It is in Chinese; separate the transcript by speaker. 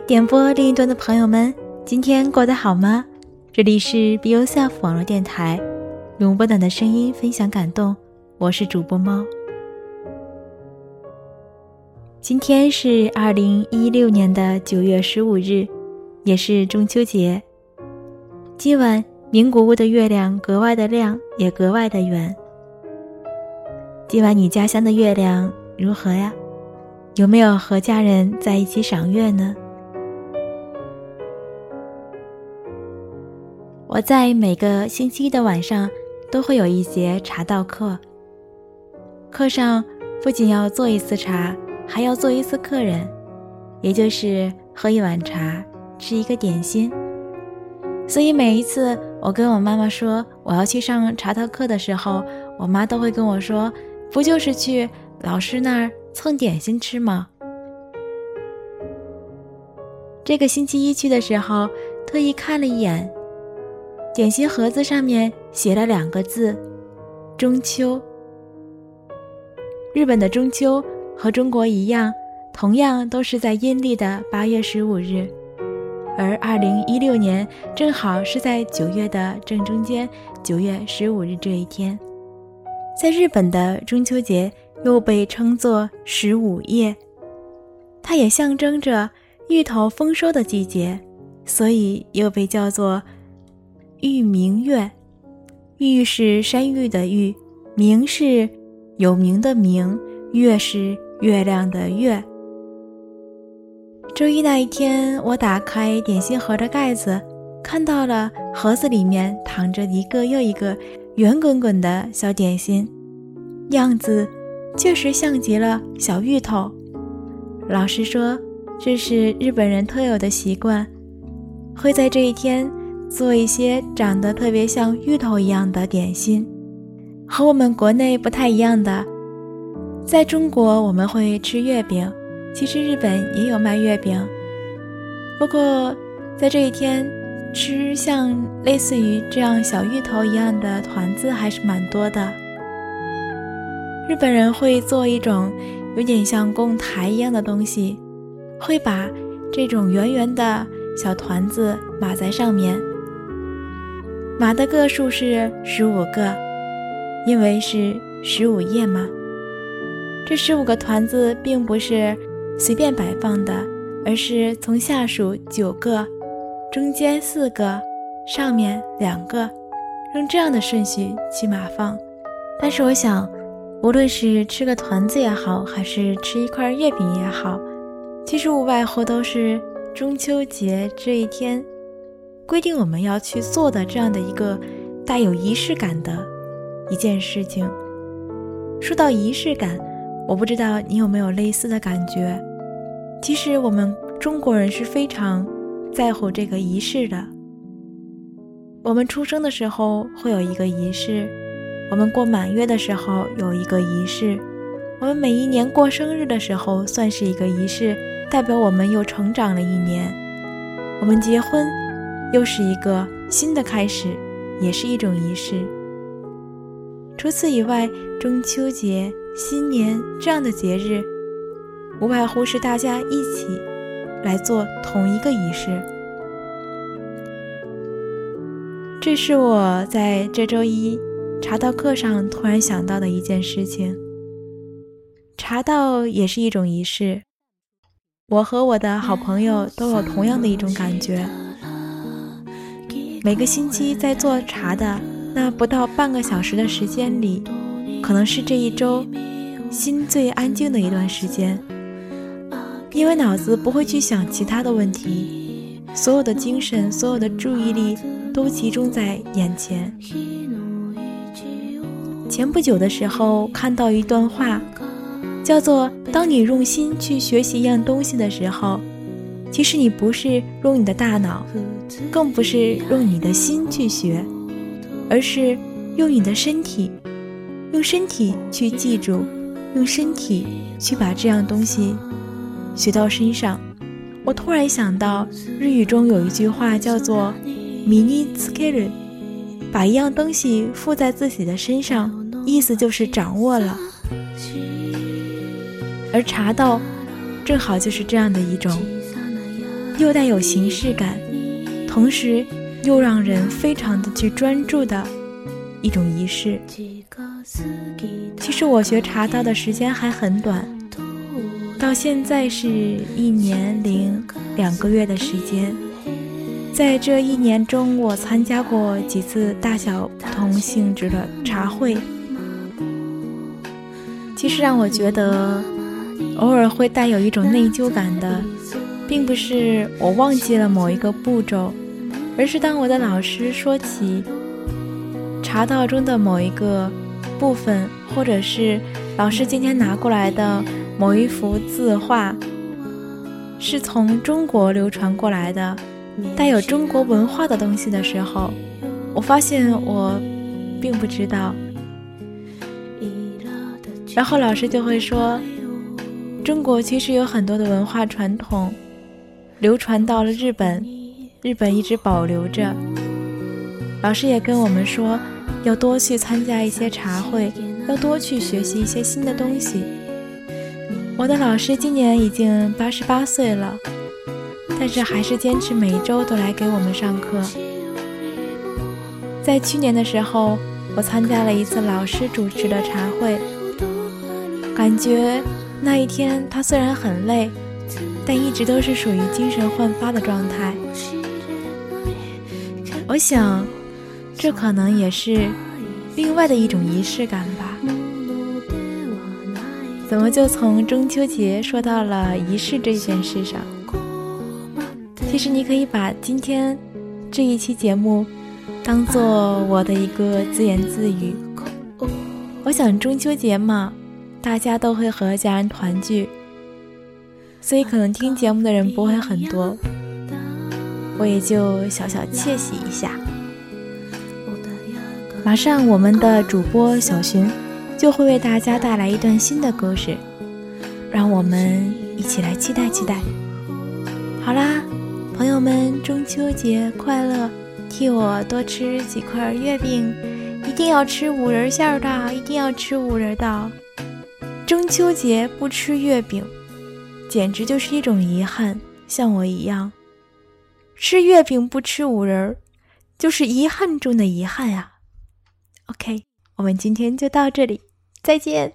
Speaker 1: 点播另一端的朋友们，今天过得好吗？这里是 Be Yourself 网络电台，用温暖的声音分享感动。我是主播猫。今天是二零一六年的九月十五日，也是中秋节。今晚名古屋的月亮格外的亮，也格外的圆。今晚你家乡的月亮如何呀？有没有和家人在一起赏月呢？我在每个星期一的晚上都会有一节茶道课，课上不仅要做一次茶，还要做一次客人，也就是喝一碗茶，吃一个点心。所以每一次我跟我妈妈说我要去上茶道课的时候，我妈都会跟我说：“不就是去老师那儿？”蹭点心吃吗？这个星期一去的时候，特意看了一眼，点心盒子上面写了两个字“中秋”。日本的中秋和中国一样，同样都是在阴历的八月十五日，而二零一六年正好是在九月的正中间，九月十五日这一天，在日本的中秋节。又被称作十五夜，它也象征着芋头丰收的季节，所以又被叫做玉明月。玉是山芋的玉，明是有名的明，月是月亮的月。周一那一天，我打开点心盒的盖子，看到了盒子里面躺着一个又一个圆滚滚的小点心，样子。确实像极了小芋头。老师说，这是日本人特有的习惯，会在这一天做一些长得特别像芋头一样的点心，和我们国内不太一样的。在中国，我们会吃月饼，其实日本也有卖月饼。不过，在这一天吃像类似于这样小芋头一样的团子还是蛮多的。日本人会做一种有点像供台一样的东西，会把这种圆圆的小团子码在上面，马的个数是十五个，因为是十五页嘛。这十五个团子并不是随便摆放的，而是从下数九个，中间四个，上面两个，用这样的顺序去码放。但是我想。无论是吃个团子也好，还是吃一块月饼也好，其实无外乎都是中秋节这一天规定我们要去做的这样的一个带有仪式感的一件事情。说到仪式感，我不知道你有没有类似的感觉。其实我们中国人是非常在乎这个仪式的。我们出生的时候会有一个仪式。我们过满月的时候有一个仪式，我们每一年过生日的时候算是一个仪式，代表我们又成长了一年。我们结婚，又是一个新的开始，也是一种仪式。除此以外，中秋节、新年这样的节日，无外乎是大家一起来做同一个仪式。这是我在这周一。茶道课上突然想到的一件事情，茶道也是一种仪式。我和我的好朋友都有同样的一种感觉。每个星期在做茶的那不到半个小时的时间里，可能是这一周心最安静的一段时间，因为脑子不会去想其他的问题，所有的精神、所有的注意力都集中在眼前。前不久的时候看到一段话，叫做：“当你用心去学习一样东西的时候，其实你不是用你的大脑，更不是用你的心去学，而是用你的身体，用身体去记住，用身体去把这样东西学到身上。”我突然想到，日语中有一句话叫做“ミニツケル”，把一样东西附在自己的身上。意思就是掌握了，而茶道正好就是这样的一种。 又带有形式感，同时又让人非常的去专注的一种仪式。其实我学茶道的时间还很短，到现在是一年零两个月的时间。在这一年中，我参加过几次大小不同性质的茶会。其实让我觉得，偶尔会带有一种内疚感的，并不是我忘记了某一个步骤，而是当我的老师说起茶道中的某一个部分，或者是老师今天拿过来的某一幅字画，是从中国流传过来的。带有中国文化的东西的时候，我发现我并不知道。然后老师就会说，中国其实有很多的文化传统流传到了日本，日本一直保留着。老师也跟我们说，要多去参加一些茶会，要多去学习一些新的东西。我的老师今年已经八十八岁了。但是还是坚持每周都来给我们上课。在去年的时候，我参加了一次老师主持的茶会，感觉那一天他虽然很累，但一直都是属于精神焕发的状态。我想，这可能也是另外的一种仪式感吧。怎么就从中秋节说到了仪式这件事上？其实你可以把今天这一期节目当做我的一个自言自语。我想中秋节嘛，大家都会和家人团聚，所以可能听节目的人不会很多，我也就小小窃喜一下。马上我们的主播小熊就会为大家带来一段新的故事，让我们一起来期待期待。好啦。朋友们，中秋节快乐！替我多吃几块月饼，一定要吃五仁馅的，一定要吃五仁的。中秋节不吃月饼，简直就是一种遗憾。像我一样，吃月饼不吃五仁儿，就是遗憾中的遗憾呀。OK，我们今天就到这里，再见。